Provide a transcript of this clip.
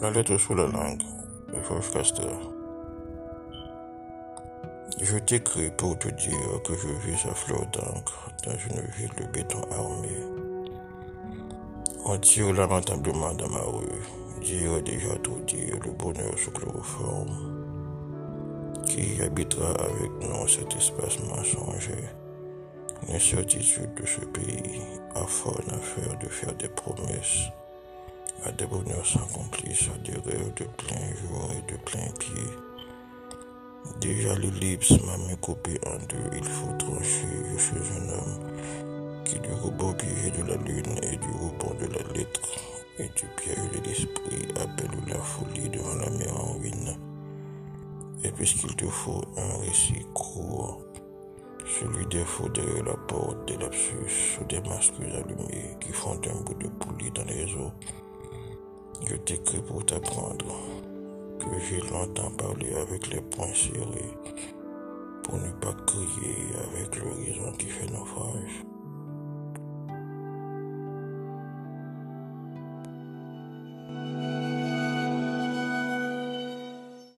La lettre sous la langue Georges. Je t'écris pour te dire que je vis à fleur d'encre dans une ville de béton armé. On tire lamentablement dans ma rue, dire déjà tout dire, le bonheur sous chloroforme. Qui habitera avec nous cet espace mensonger? L'incertitude de ce pays, à fort affaire de faire des promesses à des bonheurs sans complices, à des rêves de plein jour et de plein pied. Déjà l'ellipse m'a mis coupé en deux, il faut trancher, je suis un homme qui du rebord piégé de la lune et du rebond de la lettre et du piège de l'esprit appelle la folie devant la mer en ruine. Et puisqu'il te faut un récit court, celui des faux derrière la porte, des lapsus ou des masques allumés qui font un bout de poulie dans les eaux, je t'écris pour t'apprendre que j'ai longtemps parlé avec les poings serrés pour ne pas crier avec l'horizon qui fait naufrage.